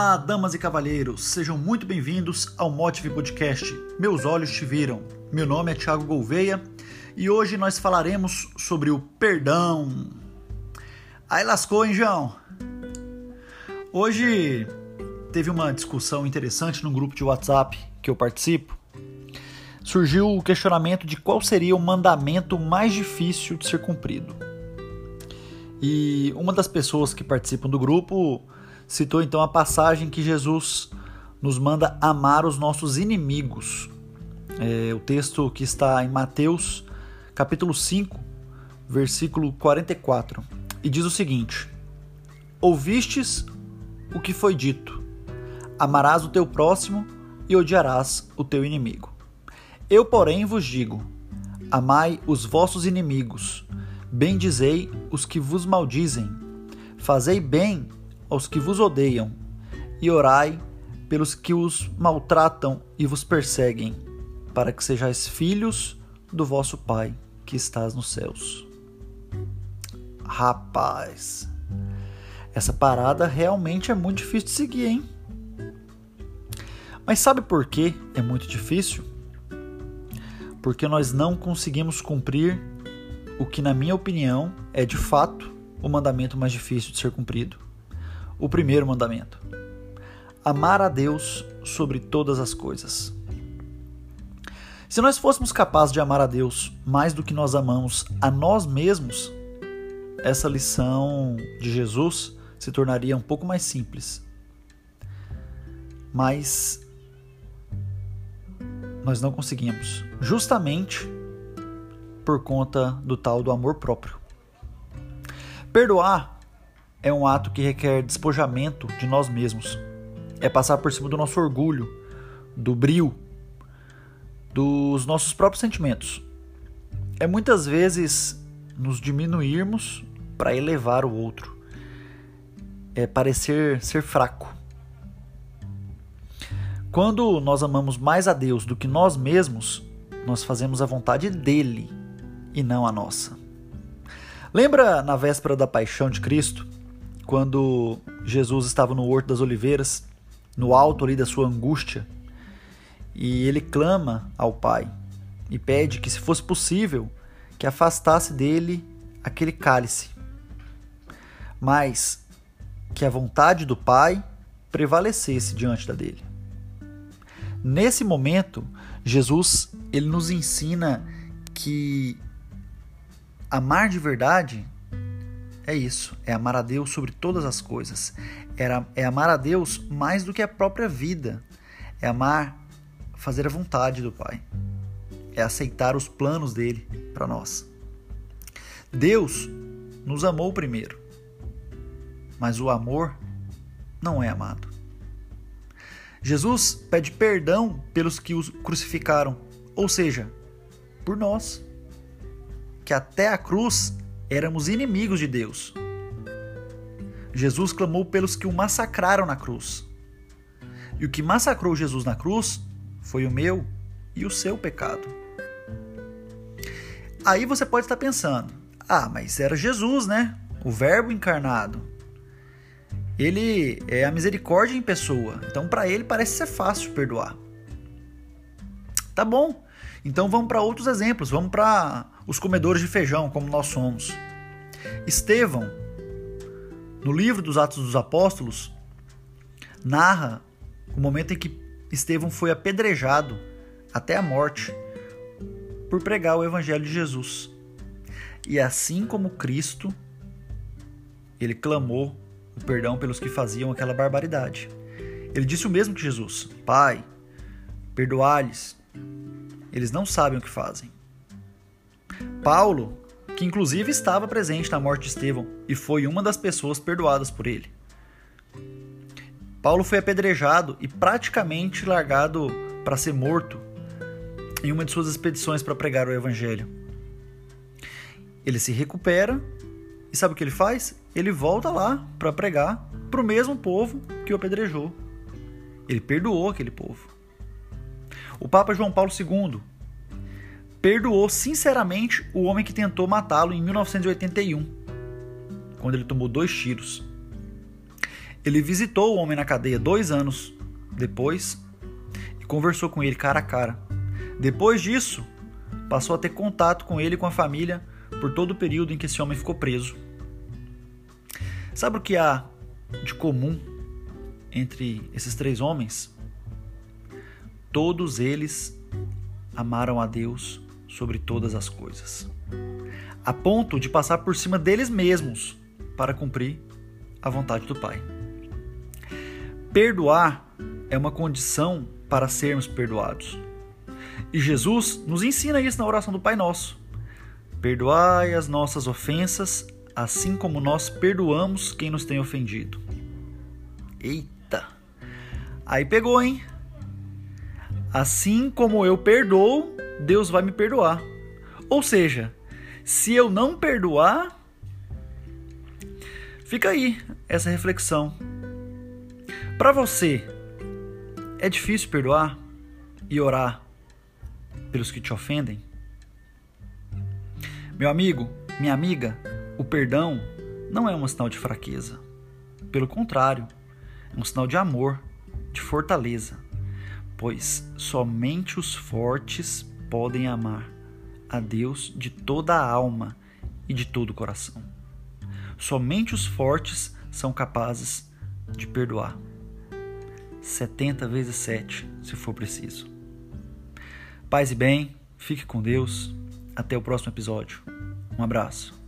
Olá, damas e cavalheiros, sejam muito bem-vindos ao Motive Podcast. Meus olhos te viram. Meu nome é Thiago Gouveia e hoje nós falaremos sobre o perdão. Aí lascou, hein, João? Hoje teve uma discussão interessante no grupo de WhatsApp que eu participo. Surgiu o questionamento de qual seria o mandamento mais difícil de ser cumprido. E uma das pessoas que participam do grupo citou então a passagem que Jesus nos manda amar os nossos inimigos. É, o texto que está em Mateus, capítulo 5, versículo 44. E diz o seguinte: Ouvistes o que foi dito: Amarás o teu próximo e odiarás o teu inimigo. Eu, porém, vos digo: Amai os vossos inimigos, bendizei os que vos maldizem, fazei bem aos que vos odeiam, e orai pelos que os maltratam e vos perseguem, para que sejais filhos do vosso Pai que estás nos céus. Rapaz, essa parada realmente é muito difícil de seguir, hein? Mas sabe por que é muito difícil? Porque nós não conseguimos cumprir o que, na minha opinião, é de fato o mandamento mais difícil de ser cumprido o primeiro mandamento: amar a Deus sobre todas as coisas. Se nós fôssemos capazes de amar a Deus mais do que nós amamos a nós mesmos, essa lição de Jesus se tornaria um pouco mais simples. Mas nós não conseguimos, justamente por conta do tal do amor próprio. Perdoar é um ato que requer despojamento de nós mesmos. É passar por cima do nosso orgulho, do brio, dos nossos próprios sentimentos. É muitas vezes nos diminuirmos para elevar o outro. É parecer ser fraco. Quando nós amamos mais a Deus do que nós mesmos, nós fazemos a vontade dele e não a nossa. Lembra na véspera da paixão de Cristo, quando Jesus estava no Horto das Oliveiras, no alto ali da sua angústia, e ele clama ao Pai e pede que, se fosse possível, que afastasse dele aquele cálice, mas que a vontade do Pai prevalecesse diante da dele. Nesse momento, Jesus ele nos ensina que amar de verdade é isso, é amar a Deus sobre todas as coisas. É, amar a Deus mais do que a própria vida. É amar, fazer a vontade do Pai. É aceitar os planos dele para nós. Deus nos amou primeiro, mas o amor não é amado. Jesus pede perdão pelos que os crucificaram, ou seja, por nós, que até a cruz éramos inimigos de Deus. Jesus clamou pelos que o massacraram na cruz. E o que massacrou Jesus na cruz foi o meu e o seu pecado. Aí você pode estar pensando: ah, mas era Jesus, né? O Verbo encarnado. Ele é a misericórdia em pessoa, então para ele parece ser fácil perdoar. Tá bom, então vamos para outros exemplos, vamos para os comedores de feijão, como nós somos. Estevão, no livro dos Atos dos Apóstolos, narra o momento em que Estevão foi apedrejado até a morte por pregar o Evangelho de Jesus. E assim como Cristo, ele clamou o perdão pelos que faziam aquela barbaridade. Ele disse o mesmo que Jesus: Pai, perdoai-lhes, eles não sabem o que fazem. Paulo, que inclusive estava presente na morte de Estevão e foi uma das pessoas perdoadas por ele. Paulo foi apedrejado e praticamente largado para ser morto em uma de suas expedições para pregar o evangelho. Ele se recupera e sabe o que ele faz? Ele volta lá para pregar para o mesmo povo que o apedrejou. Ele perdoou aquele povo. O Papa João Paulo II perdoou sinceramente o homem que tentou matá-lo em 1981, quando ele tomou dois tiros. Ele visitou o homem na cadeia dois anos depois e conversou com ele cara a cara. Depois disso, passou a ter contato com ele e com a família por todo o período em que esse homem ficou preso. Sabe o que há de comum entre esses três homens? Todos eles amaram a Deus sobre todas as coisas, a ponto de passar por cima deles mesmos para cumprir a vontade do Pai. Perdoar é uma condição para sermos perdoados. E Jesus nos ensina isso na oração do Pai Nosso. Perdoai as nossas ofensas, assim como nós perdoamos quem nos tem ofendido. Eita! Aí pegou, hein? Assim como eu perdoo, Deus vai me perdoar. Ou seja, se eu não perdoar, fica aí essa reflexão. Para você, é difícil perdoar e orar pelos que te ofendem? Meu amigo, minha amiga, o perdão não é um sinal de fraqueza. Pelo contrário, é um sinal de amor, de fortaleza, pois somente os fortes podem amar a Deus de toda a alma e de todo o coração. Somente os fortes são capazes de perdoar. 70 vezes 7, se for preciso. Paz e bem, fique com Deus. Até o próximo episódio. Um abraço.